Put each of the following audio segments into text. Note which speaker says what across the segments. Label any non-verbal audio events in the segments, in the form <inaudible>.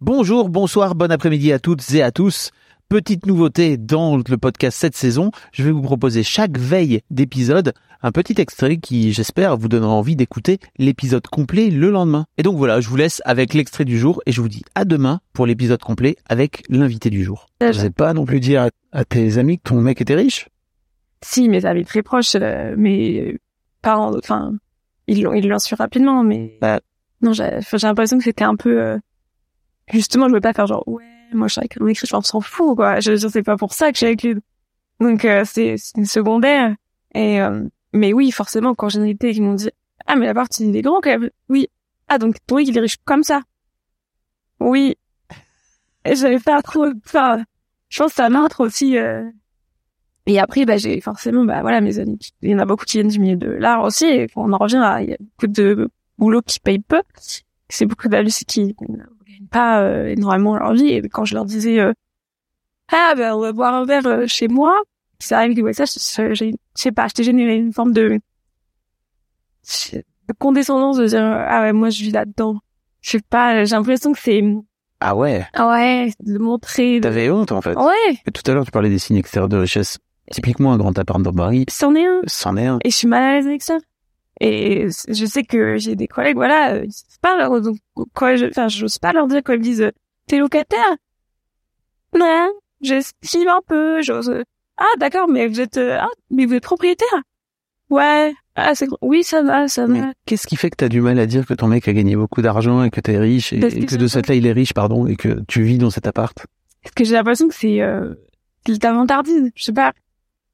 Speaker 1: Bonjour, bonsoir, bon après-midi à toutes et à tous. Petite nouveauté dans le podcast cette saison, je vais vous proposer chaque veille d'épisode un petit extrait qui, j'espère, vous donnera envie d'écouter l'épisode complet le lendemain. Et donc voilà, je vous laisse avec l'extrait du jour et je vous dis à demain pour l'épisode complet avec l'invité du jour. Je sais pas non plus dire à, tes amis que ton mec était riche
Speaker 2: Si, mes amis très proches, euh, mais euh, pas, en- enfin, ils l'ont, ils l'ont su rapidement, mais
Speaker 1: Bah.
Speaker 2: non, j'ai, l'impression que c'était un peu, euh, justement, je voulais pas faire genre, ouais, moi, je suis avec un riche, on s'en fout, quoi. Je, je sais pas pour ça que je suis avec lui. Donc, euh, c'est, c'est une secondaire. Et, euh, mais oui, forcément, quand j'ai été, ils m'ont dit, ah, mais l'appart, il est grand, quand même. Oui. Ah, donc, ton il est riche comme ça. Oui. Et j'avais pas trop, enfin, je pense que ça martre aussi, euh, et après, bah, j'ai forcément, bah, voilà, mes amis, il y en a beaucoup qui viennent du milieu de l'art aussi, et on en revient à, il y a beaucoup de boulot qui paye peu. C'est beaucoup aussi qui ne gagnent pas euh, énormément leur vie, et quand je leur disais, euh, ah, ben, on va boire un verre euh, chez moi, ça arrive que, ouais, ça, je, sais pas, j'étais généré une forme de, de condescendance de dire, ah ouais, moi, je vis là-dedans. Je sais pas, j'ai l'impression que c'est,
Speaker 1: Ah ouais,
Speaker 2: ah ouais, de montrer,
Speaker 1: t'avais honte en fait.
Speaker 2: ouais,
Speaker 1: Et tout à l'heure tu parlais des signes extérieurs de richesse. Typiquement un grand appart dans Paris,
Speaker 2: c'en est un.
Speaker 1: c'en est un.
Speaker 2: et je suis mal à l'aise avec ça. Et je sais que j'ai des collègues, voilà, euh, ils pas leur, donc, quoi, je, enfin, j'ose pas leur dire quand ils me disent, euh, t'es locataire? Non, j'estime un peu, j'ose, euh, ah, d'accord, mais vous êtes, ah, mais vous êtes propriétaire? Ouais, ah, c'est, oui, ça va, ça va.
Speaker 1: qu'est-ce qui fait que t'as du mal à dire que ton mec a gagné beaucoup d'argent et que t'es riche et,
Speaker 2: que
Speaker 1: de cette là il est riche pardon et que tu vis dans cet appart?
Speaker 2: Parce que j'ai l'impression que c'est, euh, la vantardise, je sais pas,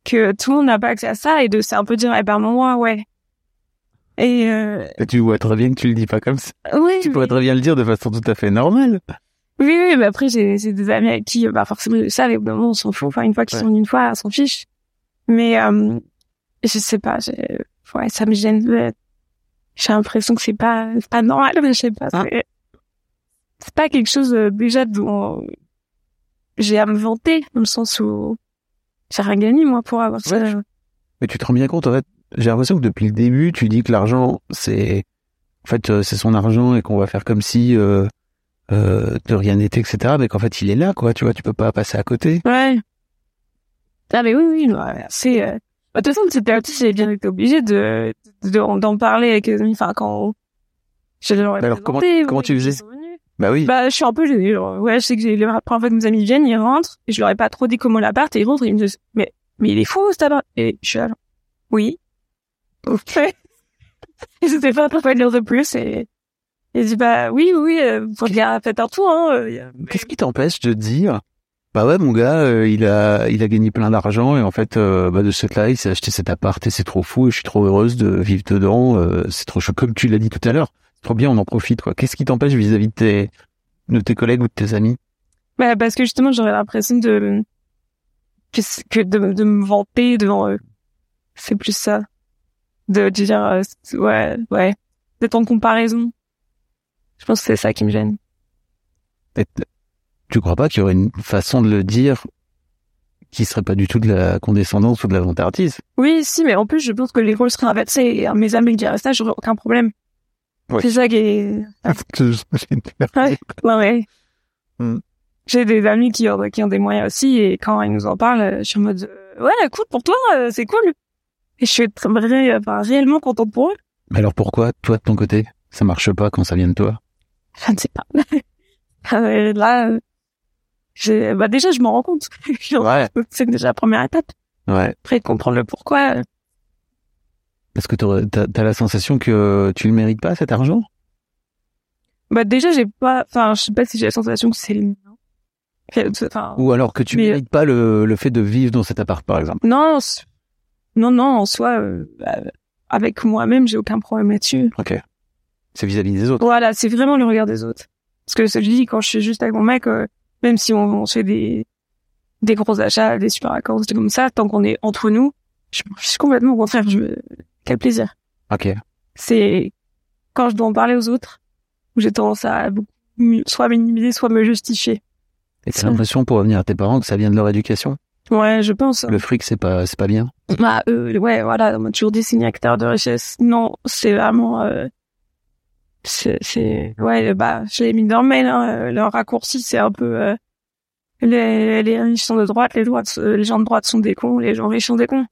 Speaker 2: que tout le monde n'a pas accès à ça et de, c'est un peu dire, eh ben, moi, ouais. Et, euh,
Speaker 1: Et tu vois très bien que tu le dis pas comme ça.
Speaker 2: oui.
Speaker 1: Tu pourrais très bien le dire de façon tout à fait normale.
Speaker 2: Oui, oui, mais après, j'ai, des amis avec qui, bah, forcément, ils le savent, et au bout d'un moment, on s'en fout. Enfin, une fois qu'ils
Speaker 1: Ouais.
Speaker 2: sont une fois, on s'en fiche. Mais, euh, je sais pas, ouais, ça me gêne. J'ai l'impression que c'est pas, pas normal, mais je sais pas.
Speaker 1: Ah.
Speaker 2: C'est, pas quelque chose, euh, déjà, dont j'ai à me vanter, dans le sens où j'ai rien gagné, moi, pour avoir ça.
Speaker 1: Ouais, Mais tu te rends bien compte en fait. J'ai l'impression que depuis le début tu dis que l'argent c'est en fait euh, c'est son argent et qu'on va faire comme si euh, euh, de rien n'était etc. Mais qu'en fait il est là quoi. Tu vois tu peux pas passer à côté.
Speaker 2: Ouais. Ah mais oui, oui, c'est... Euh... bah, De toute façon, cette période j'ai bien été obligée de de- d'en parler avec les amis. Enfin, quand je leur ai
Speaker 1: alors, comment- comment tu faisais. Bah oui.
Speaker 2: Bah, je suis un peu gênée. genre, Ouais, je sais que j'ai la première fois que mes amis viennent, ils rentrent, et je leur ai pas trop dit comment l'appart, et ils rentrent, et ils me disent, mais, mais il est fou, cet appart. Et je suis là, oui. <laughs> Je sais pas pourquoi dire de plus, et, je dis, bah, oui, oui, faut bien faites un tour, hein. euh,
Speaker 1: Qu'est-ce qui t'empêche de dire bah ouais mon gars euh, il a il a gagné plein d'argent et en fait euh, bah de ce là il s'est acheté cet appart et c'est trop fou et je suis trop heureuse de vivre dedans euh, c'est trop chaud comme tu l'as dit tout à l'heure c'est trop bien on en profite quoi qu'est-ce qui t'empêche vis-à-vis de tes de tes collègues ou de tes amis?
Speaker 2: Bah, parce que justement, j'aurais l'impression de, que, c- que de, de me vanter devant eux. C'est plus ça. De, dire, euh, ouais, ouais. D'être en comparaison. Je pense que c'est ça qui me gêne.
Speaker 1: Et tu crois pas qu'il y aurait une façon de le dire qui serait pas du tout de la condescendance ou de la vantardise
Speaker 2: Oui, si, mais en plus, je pense que les rôles seraient inversés à mes amis diraient ça, j'aurais aucun problème.
Speaker 1: Ouais.
Speaker 2: C'est ça qui est, <laughs> ouais, ouais, ouais.
Speaker 1: Hmm.
Speaker 2: J'ai des amis qui ont, qui ont des moyens aussi et quand ils nous en parlent, euh, je suis en mode, euh, ouais, écoute, pour toi, euh, c'est cool. Et je suis très, ré- enfin, réellement contente pour eux.
Speaker 1: mais alors pourquoi toi de ton côté ça marche pas quand ça vient de toi?
Speaker 2: Je ne sais pas. <laughs> Euh, là, euh, j'ai, bah déjà, je m'en rends compte. <laughs>
Speaker 1: ouais
Speaker 2: c'est déjà la première étape.
Speaker 1: ouais
Speaker 2: Après, comprendre le pourquoi. euh,
Speaker 1: parce que t'as as la sensation que tu le mérites pas cet argent?
Speaker 2: Bah déjà, j'ai pas, enfin, je sais pas si j'ai la sensation que c'est le mien. Enfin,
Speaker 1: Ou alors que tu
Speaker 2: Mais-
Speaker 1: mérites pas le, le fait de vivre dans cet appart, par exemple.
Speaker 2: non, non, non, en soi, euh, bah, avec moi-même, j'ai aucun problème là-dessus.
Speaker 1: Ok. C'est vis-à-vis des autres.
Speaker 2: Voilà, c'est vraiment le regard des autres. Parce que ce que je dis, quand je suis juste avec mon mec, euh, même si on, fait des, des gros achats, des super vacances, des comme ça, tant qu'on est entre nous, je, je suis complètement au contraire, je, quel plaisir.
Speaker 1: Ok.
Speaker 2: C'est quand je dois en parler aux autres, où j'ai tendance à beaucoup, soit minimiser, soit me justifier.
Speaker 1: Et t'as l'impression pour revenir à tes parents que ça vient de leur éducation?
Speaker 2: Ouais, je pense.
Speaker 1: Le fric, c'est pas, c'est pas bien.
Speaker 2: Bah, euh, ouais, voilà, on m'a toujours dit signataire de richesse. Non, c'est vraiment, euh, c'est, c'est, ouais, bah, je l'ai mis dans le mail, hein, euh, le raccourci, c'est un peu, euh, les, les riches sont de droite, les droites, les gens de droite sont des cons, les gens riches sont des cons.